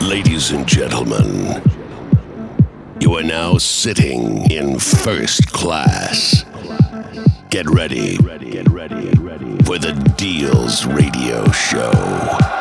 Ladies and gentlemen, you are now sitting in first class. Get ready, for the Deals Radio Show.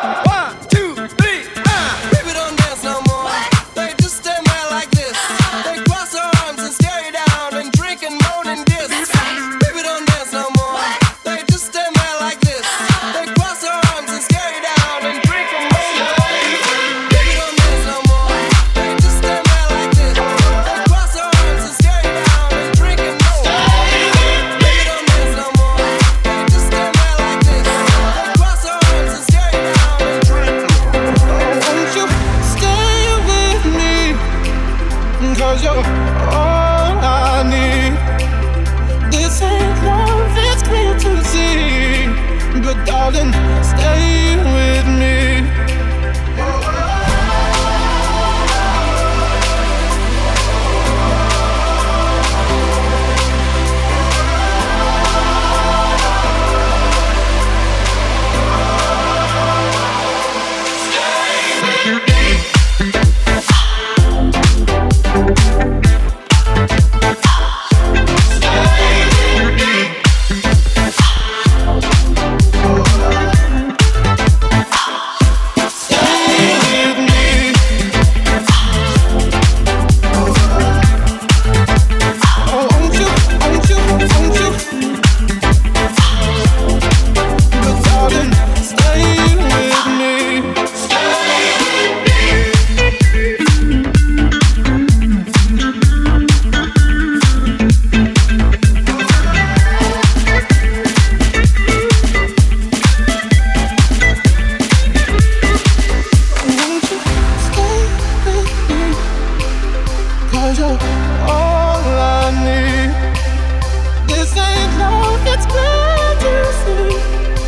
This ain't love, it's glad.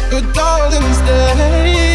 But darling, stay.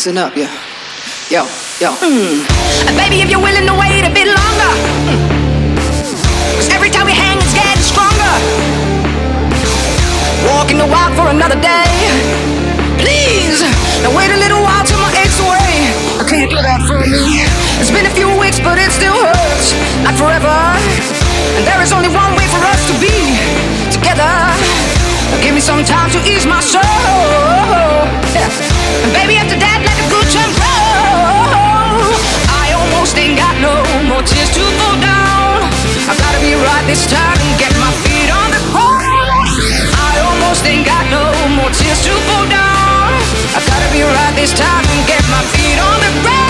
Listen up, yeah. Yo, yo. Mm. Baby, if you're willing to wait a bit longer. Mm. Cause every time we hang, it's getting stronger. Walking the walk for another day. Please, now wait a little while till my aches away. I can't do that for me. It's been a few weeks, but it still hurts. Not forever. And there is only one way for us to be together. Give me some time to ease my soul. This time and get my feet on the ground.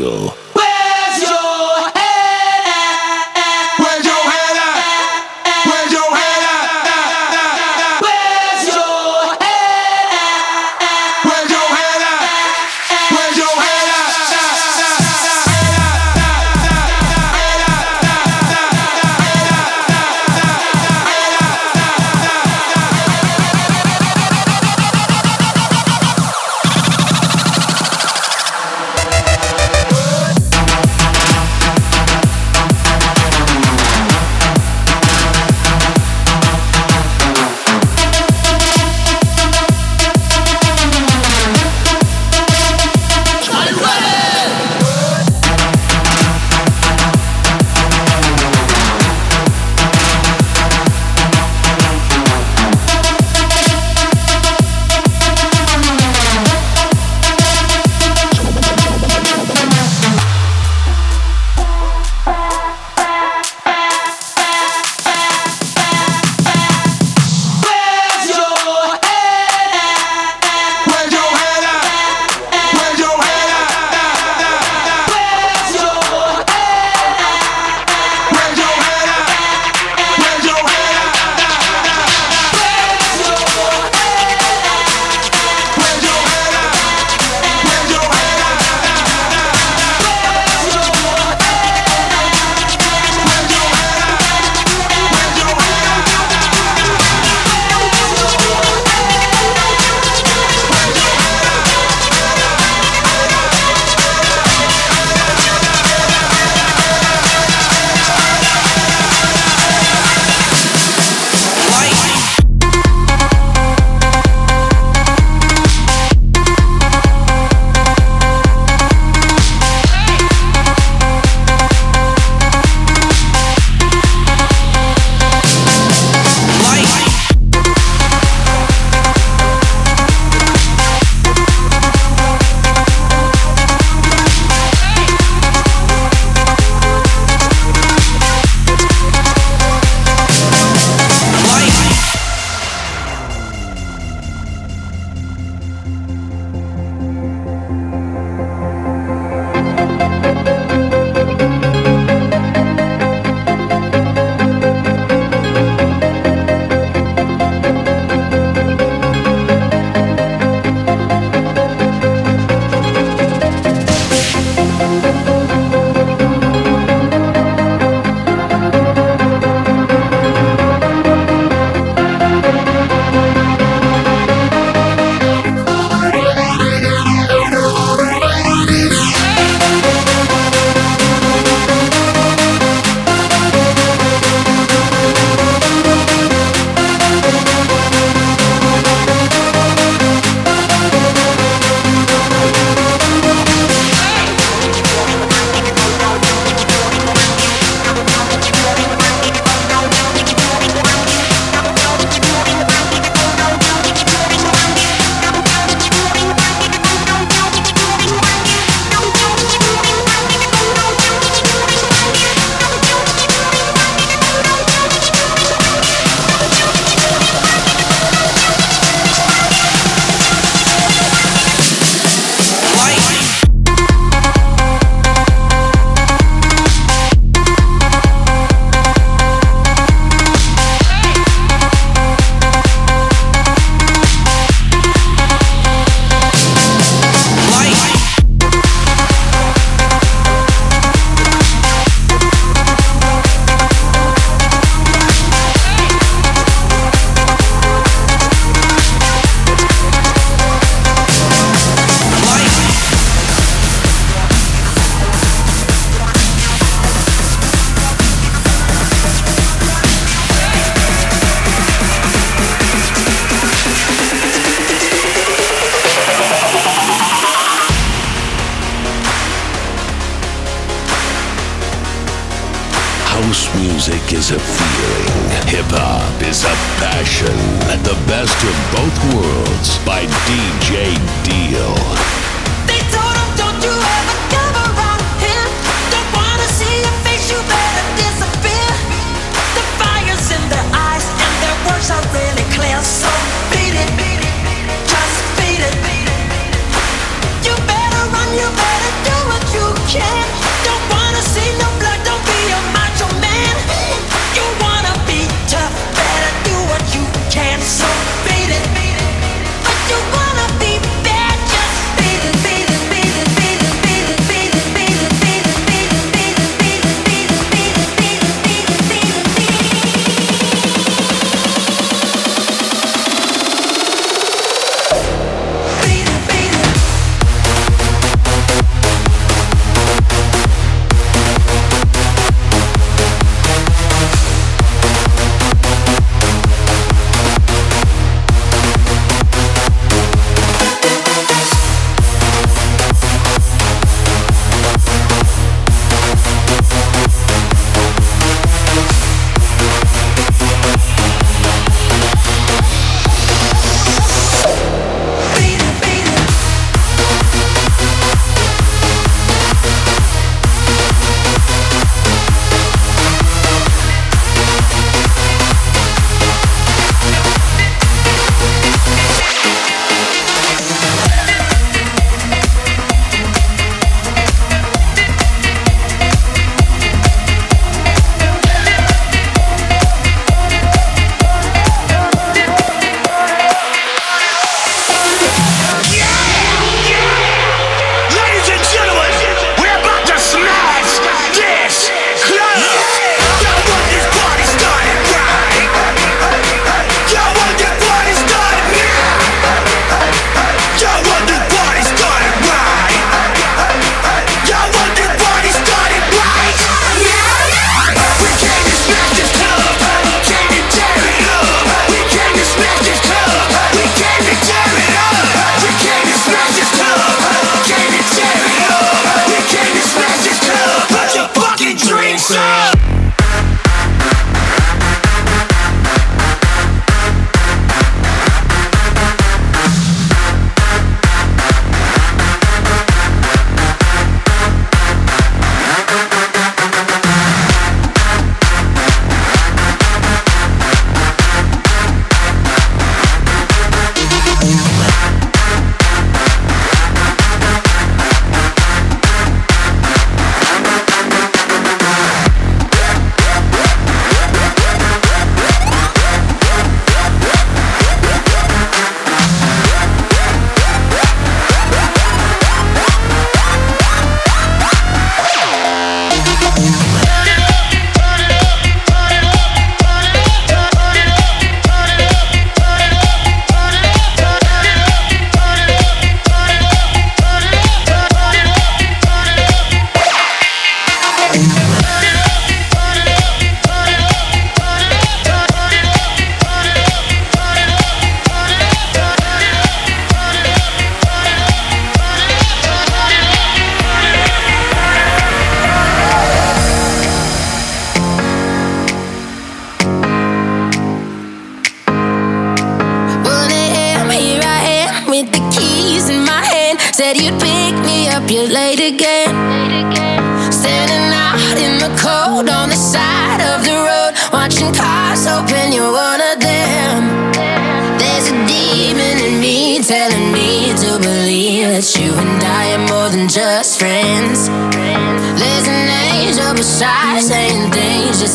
Deal.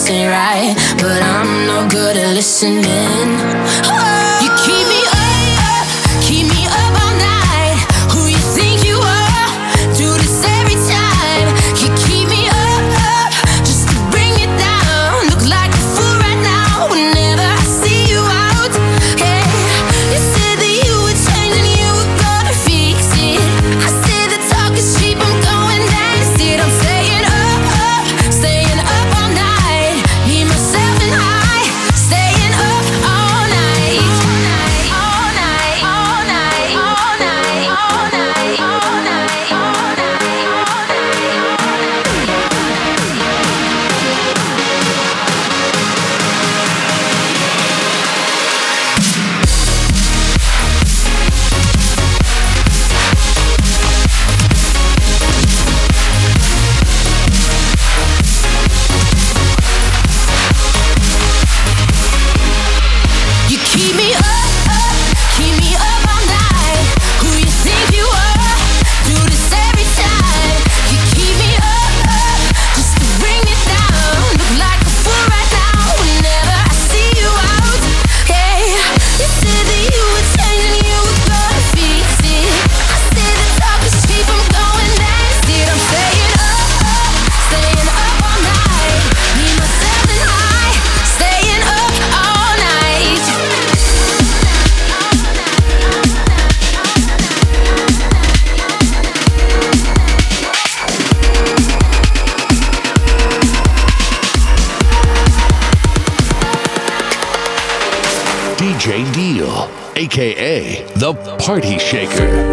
Ain't right, but I'm no good at listening. Party Shaker.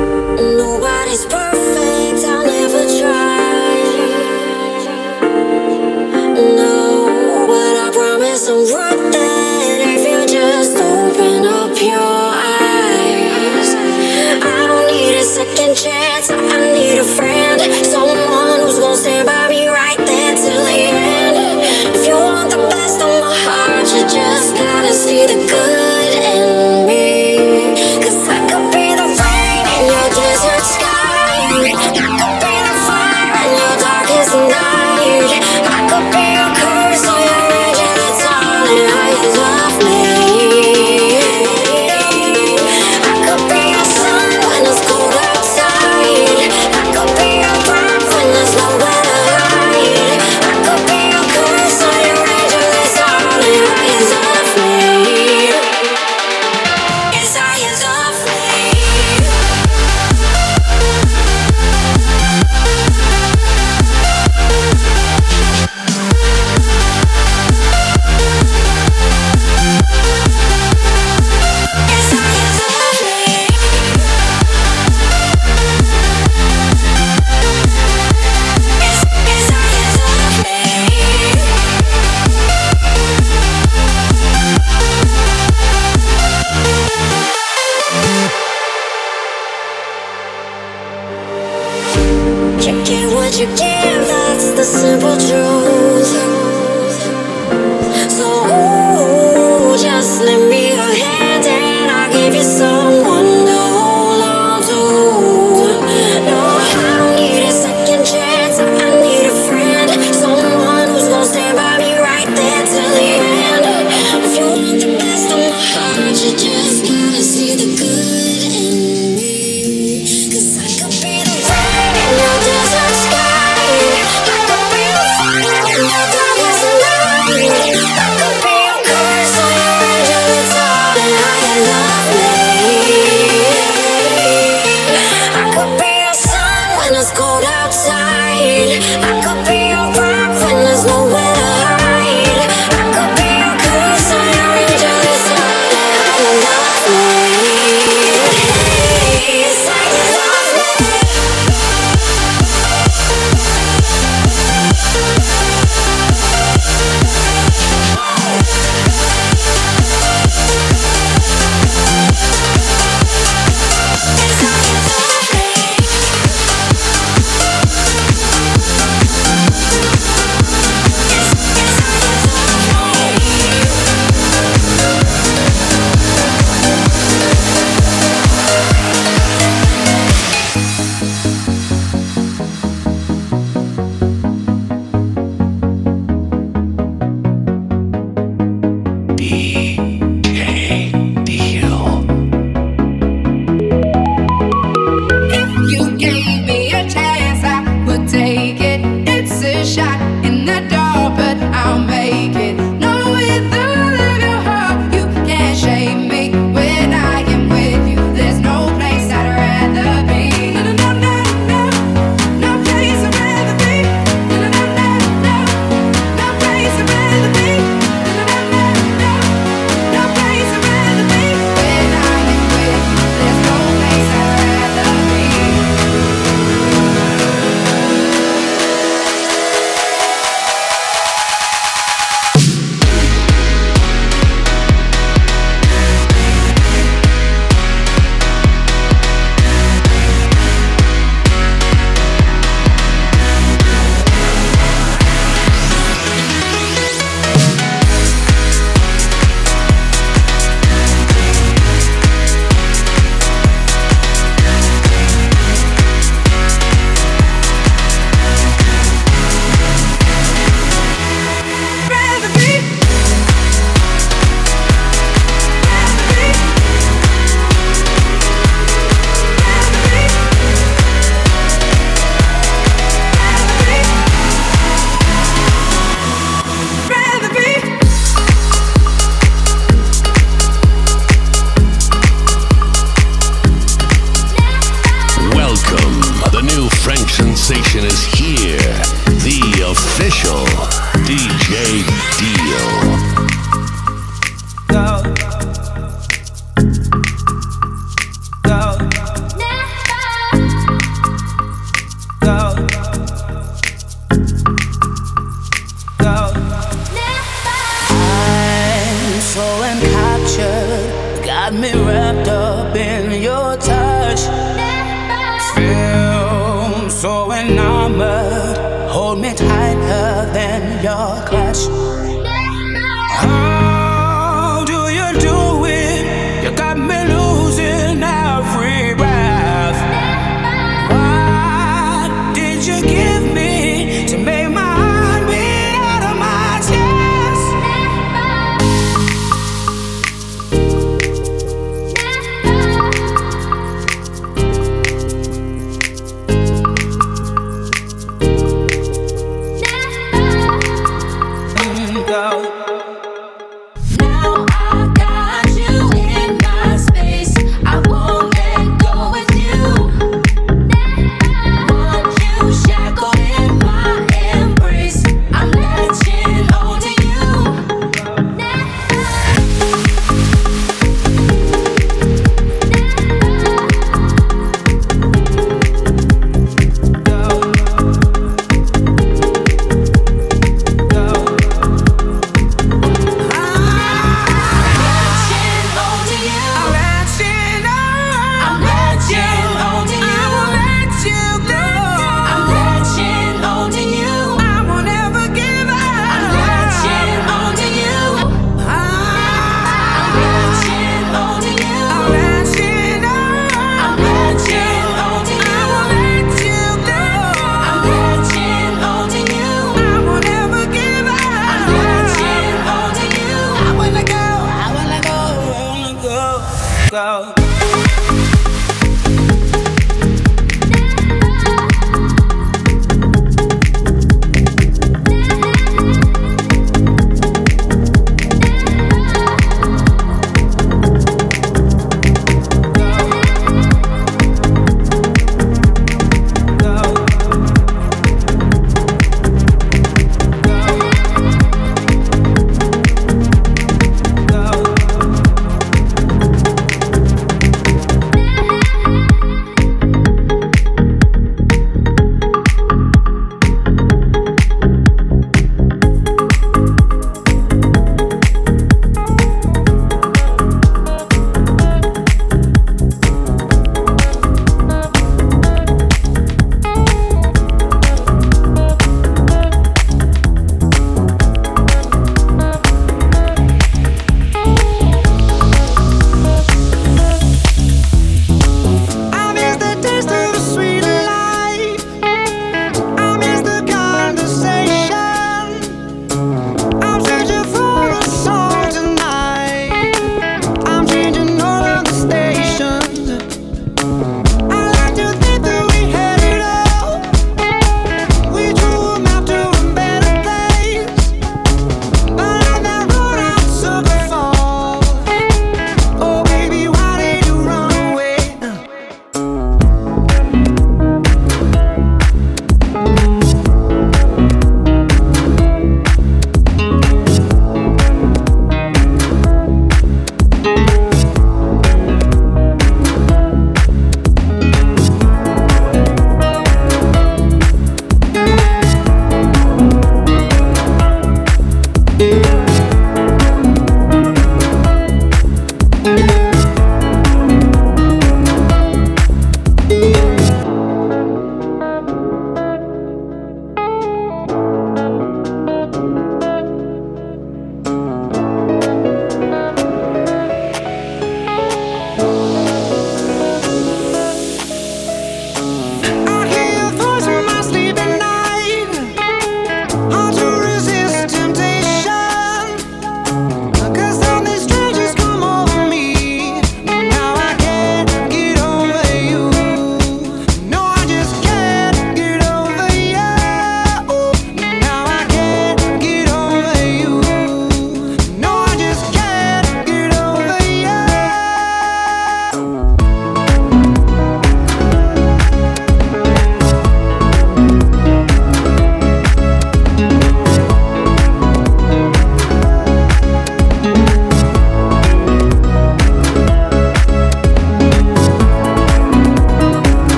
What you give, that's the simple truth.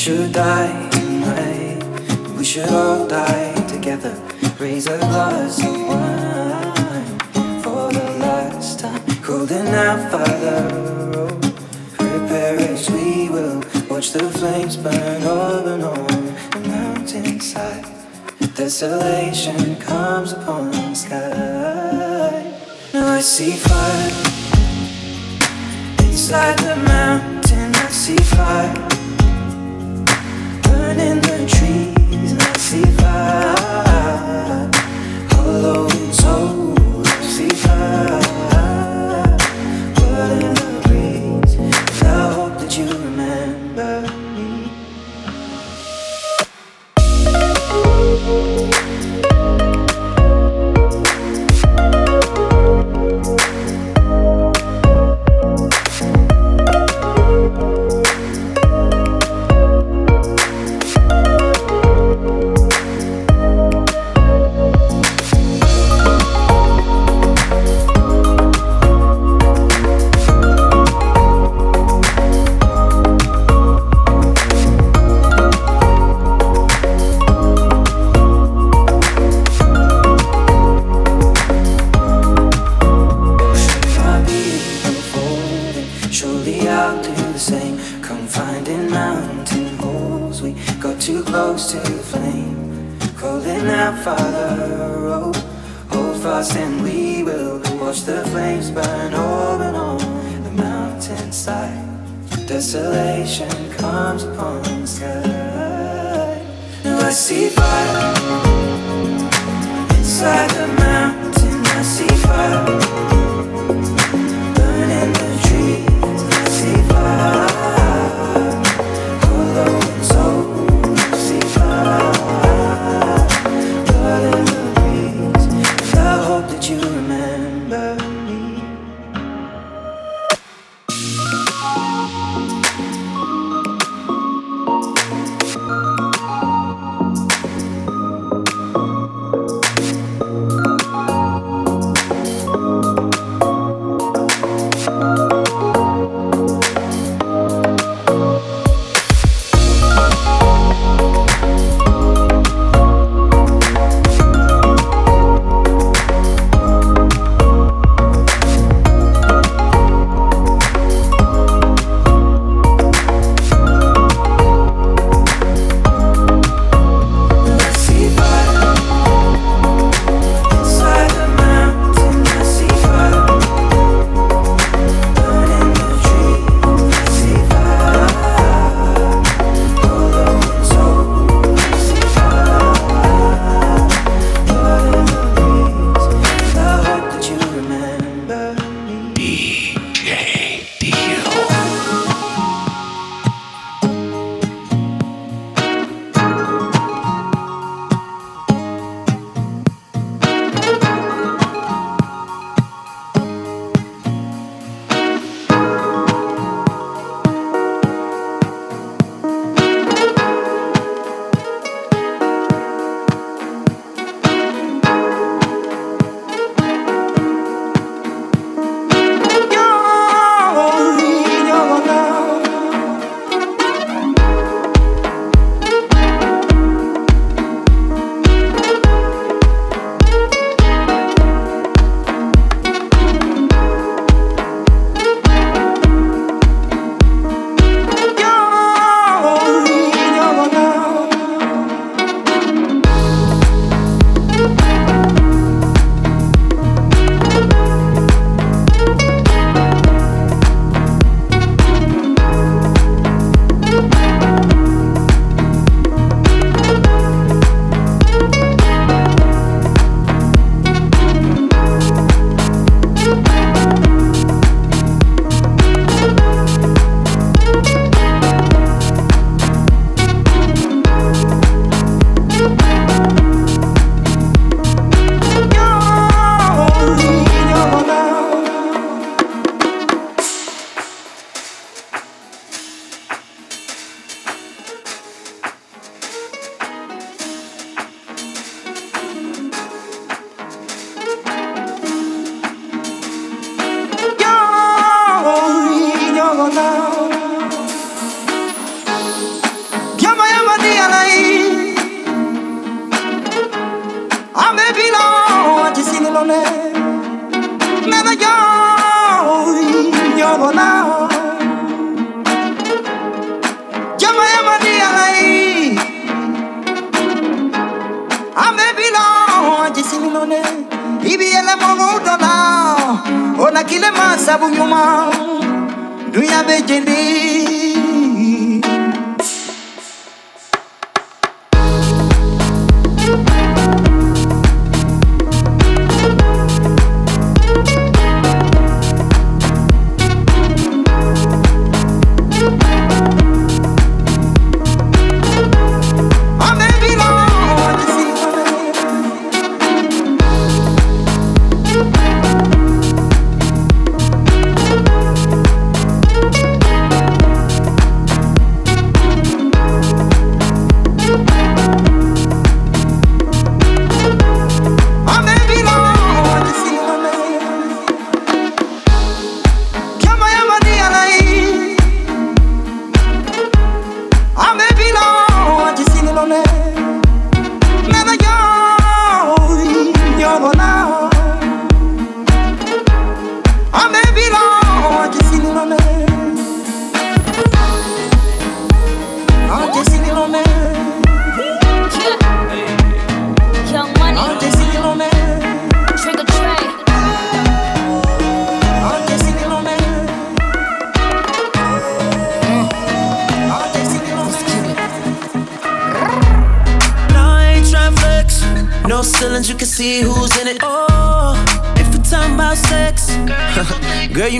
should die tonight. We should all die together. Raise a glass of wine for the last time. Holding out Father, rope. prepare as we will. Watch the flames burn over and on the mountainside. Desolation comes upon the sky. Now I see fire inside the mountain. I see fire.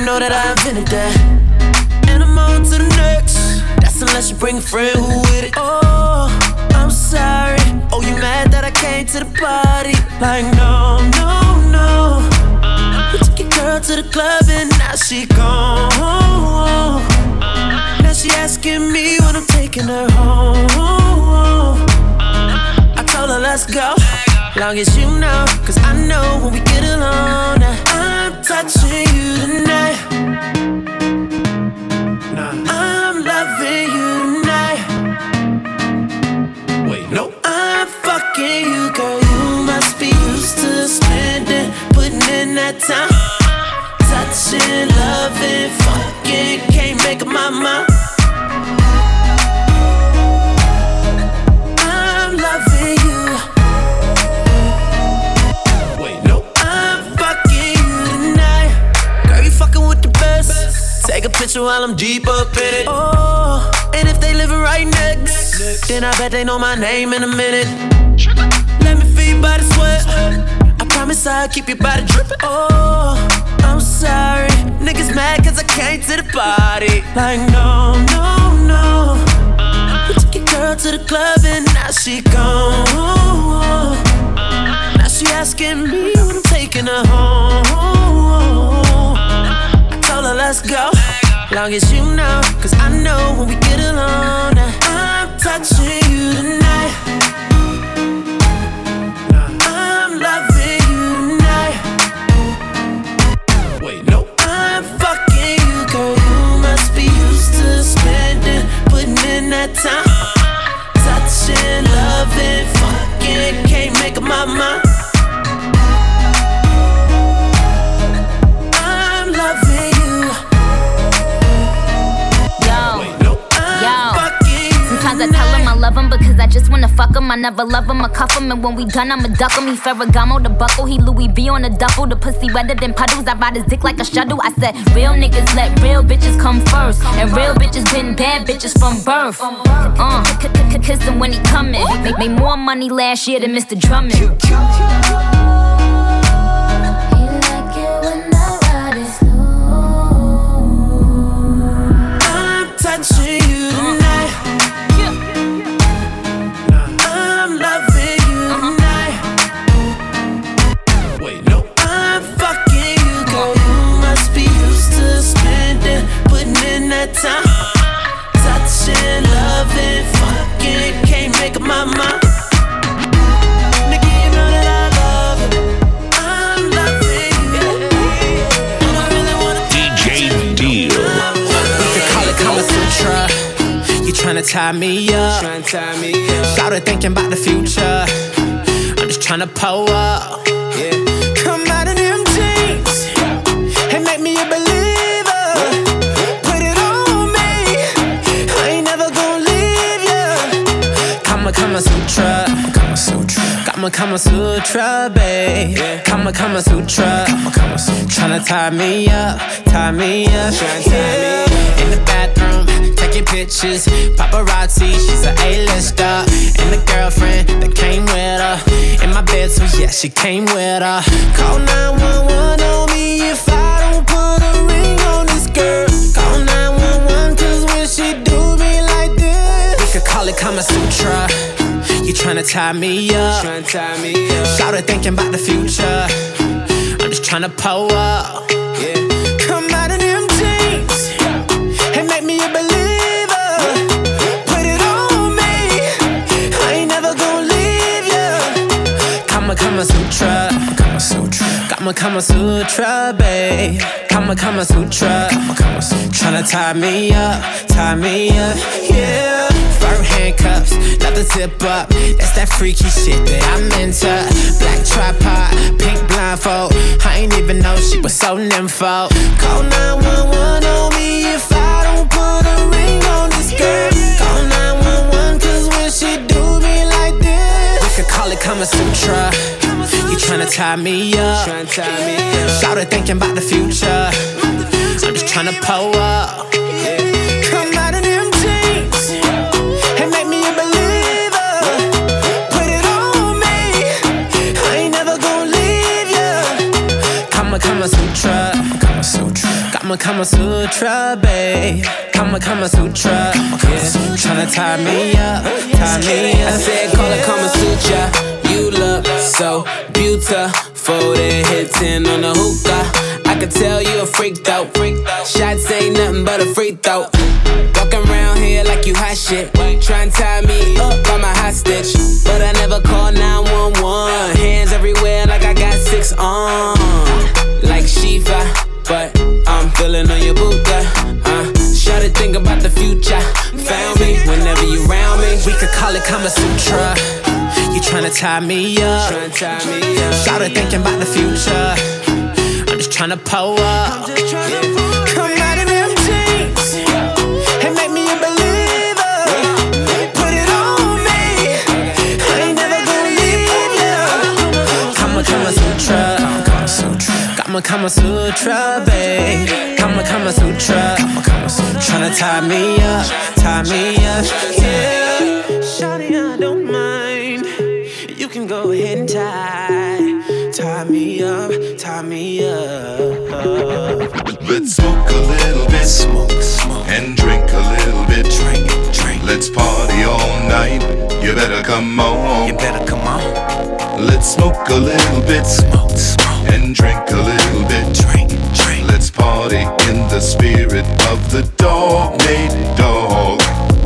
You know that I invented that. And I'm on to the next. That's unless you bring a friend who with it. Oh, I'm sorry. Oh, you mad that I came to the party? Like, no, no, no. You took your girl to the club and now she gone. Now she asking me when I'm taking her home. I told her let's go. Long as you know, cause I know when we get alone, that uh, I'm touching you tonight. I'm loving you tonight. Wait, no. I'm fucking you, girl. You must be used to spending, putting in that time. Touching, loving, Picture while I'm deep up in it. Oh, and if they living right next, then I bet they know my name in a minute. Let me feel your body sweat. I promise I'll keep your body dripping. Oh, I'm sorry. Niggas mad cause I came to the party. Like, no, no, no. You took your girl to the club and now she gone. Now she asking me when I'm taking her home. Told her let's go. Long as you know, cause I know when we get alone, I'm touching you tonight. I just wanna fuck him. I never love him, I cuff him, and when we done, I'ma duck him. He Ferragamo, the buckle, he Louis V on the duffel. The pussy wetter than puddles. I ride his dick like a shuttle. I said, real niggas let real bitches come first, and real bitches been bad bitches from birth. Uh, kiss him when he coming. Make, make more money last year than Mr. Drummond. He like tryna tie me up. Started thinking about the future. I'm just tryna pull up. Come out in them jeans and make me a believer. Put it on me. I ain't never gonna leave ya. Kama. Kama Sutra, babe. Kama Kama Sutra. Kama Kama Sutra. Tryna tie me up, tie me up. Tryna tie me up. In the bathroom, taking pictures. Paparazzi, she's a A-lister. And the girlfriend that came with her. In my bed, so yeah, she came with her. Call 911 on me if I don't put a ring on this girl. Call 911 cause when she do me like this, we could call it Kama Sutra. You tryna tie me up. Started thinking about the future. I'm just tryna pull up. Come out in them jeans and make me a believer. Put it on me. I ain't never gonna leave ya. Kama Kama Sutra. Kama Sutra. Kama Kama Sutra, babe. Kama Kama Sutra. Kama Kama Sutra. Tryna tie me up, tie me up, yeah. Handcuffs, love the zip up. That's that freaky shit that I'm into. Black tripod, pink blindfold. I ain't even know she was so nympho. Call 911 on me if I don't put a ring on this girl. Call 911 cause when she do me like this, we could call it Kama Sutra. You tryna tie me up. Tryna tie me up. Started thinking about the future. I'm just tryna pull up. Kama Kama Sutra, babe. Kama Kama Sutra. Yeah. Tryna tie me up, tie me up. I said, call it Kama Sutra. You look so beautiful. Then hit 10 on the hookah. I could tell you a freaked out. Shots ain't nothing but a free throw. Walking around here like you hot shit. Try and tie me up, I'm a hostage. But I never call 911. Hands everywhere like I got six on. Like Shiva, but I'm feeling on your Buddha. Uh, it, think about the future. Found me whenever you round me. We could call it Kama Sutra. You tryna tie me up. Tryna tie me up. Started thinking about the future. I'm just tryna pull up. Kama Kama Sutra, babe. Kama Kama Sutra. Kama Kama Sutra. Tryna tie me up, tie me up, yeah. Shawty, I don't mind. You can go ahead and tie, tie me up, tie me up. Let's smoke a little bit, smoke, smoke, and drink a little bit, drink, drink. Let's party all night. You better come on. You better come on. Let's smoke a little bit, smoke, smoke, and drink a little bit, drink, drink. Let's party in the spirit of the dog Dog.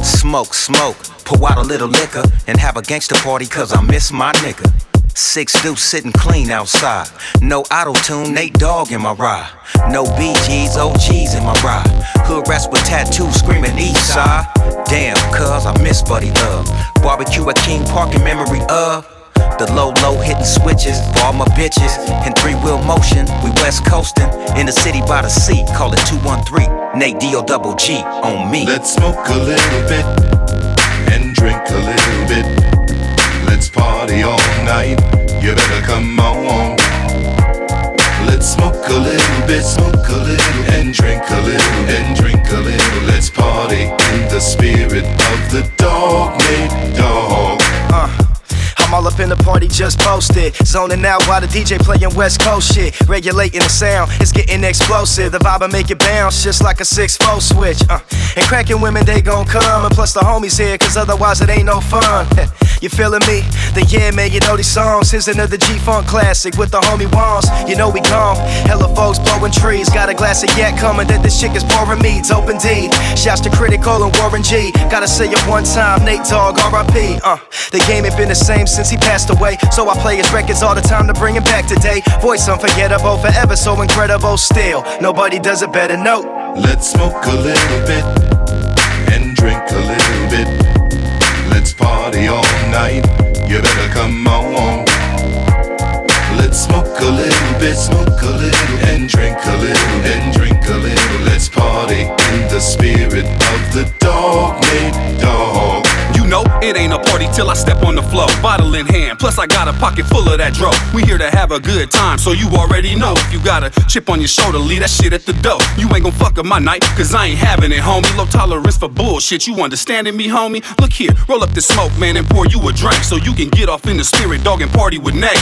Smoke, smoke, pour out a little liquor and have a gangster party cause I miss my nigga. Six dudes sitting clean outside. No auto tune, Nate Dogg in my ride. No BGs, OGs in my ride. Hood rats with tattoos screaming east side. Damn, cuz I miss Buddy Love. Barbecue at King Park in memory of. The low, low hitting switches for all my bitches. In three wheel motion, we west coasting. In the city by the sea, call it 213. Nate D O double G on me. Let's smoke a little bit and drink a little bit. Let's party all night. You better come on. Let's smoke a little bit, smoke a little, and drink a little, and drink a little. Let's party in the spirit of the dog named Dog. Uh, All up in the party, just posted. Zoning out while the DJ playing West Coast shit. Regulating the sound, it's getting explosive. The vibe will make it bounce just like a 6 4 switch. Uh, and cracking women, they gon' come. And plus the homies here, cause otherwise it ain't no fun. you feeling me? Then yeah, man, you know these songs. Here's another G Funk classic with the homie Wands. You know we gone. Hella folks blowing trees. Got a glass of yak coming that this chick is pouring me. It's open indeed. Shouts to Critical and Warren G. Gotta say it one time, Nate Dogg, RIP. Uh, the game ain't been the same since he passed away. So I play his records all the time to bring him back today. Voice unforgettable, forever so incredible still. Nobody does it better, no. Let's smoke a little bit and drink a little bit. Let's party all night. You better come on. Let's smoke a little bit, smoke a little, and drink a little, and drink a little. Let's party in the spirit of the dog named Dog. You know, it ain't a party till I step on the floor. Bottle in hand, plus I got a pocket full of that dro. We here to have a good time, so you already know. If you got a chip on your shoulder, leave that shit at the door. You ain't gon' fuck up my night, cause I ain't having it, homie. Low tolerance for bullshit, you understanding me, homie? Look here, roll up the smoke, man, and pour you a drink so you can get off in the spirit, dog, and party with Nate.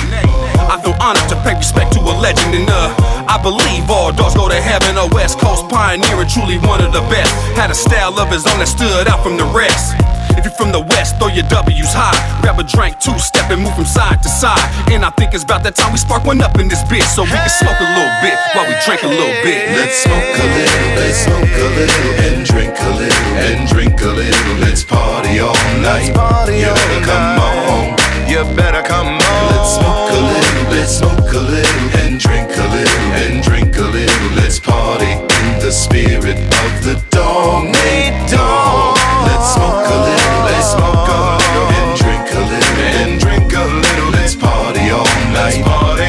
I feel honored to pay respect to a legend, and uh, I believe all dogs go to heaven. A West Coast pioneer and truly one of the best. Had a style of his own that stood out from the rest. If you're from the West, throw your W's high. Grab a drink, two step, and move from side to side. And I think it's about that time we spark one up in this bitch so we can smoke a little bit while we drink a little bit. Let's smoke a little, let's smoke a little, and drink a little, and drink a little. Let's party all night. you better come on. You better come on. Let's smoke a little, let's smoke a little, and drink a little, and drink a little. Let's party in the spirit of the dog named smoke a little, and drink a little, and drink a little. Let's party all night.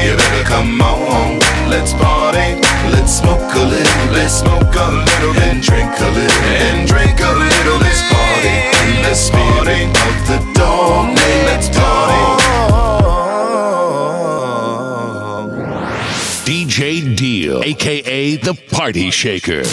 You better come on. Let's party. Let's smoke a little, let's smoke a little, and drink a little, and drink a little. Let's party in the spirit of the dog named Dog. DJ Deal, aka the Party Shaker.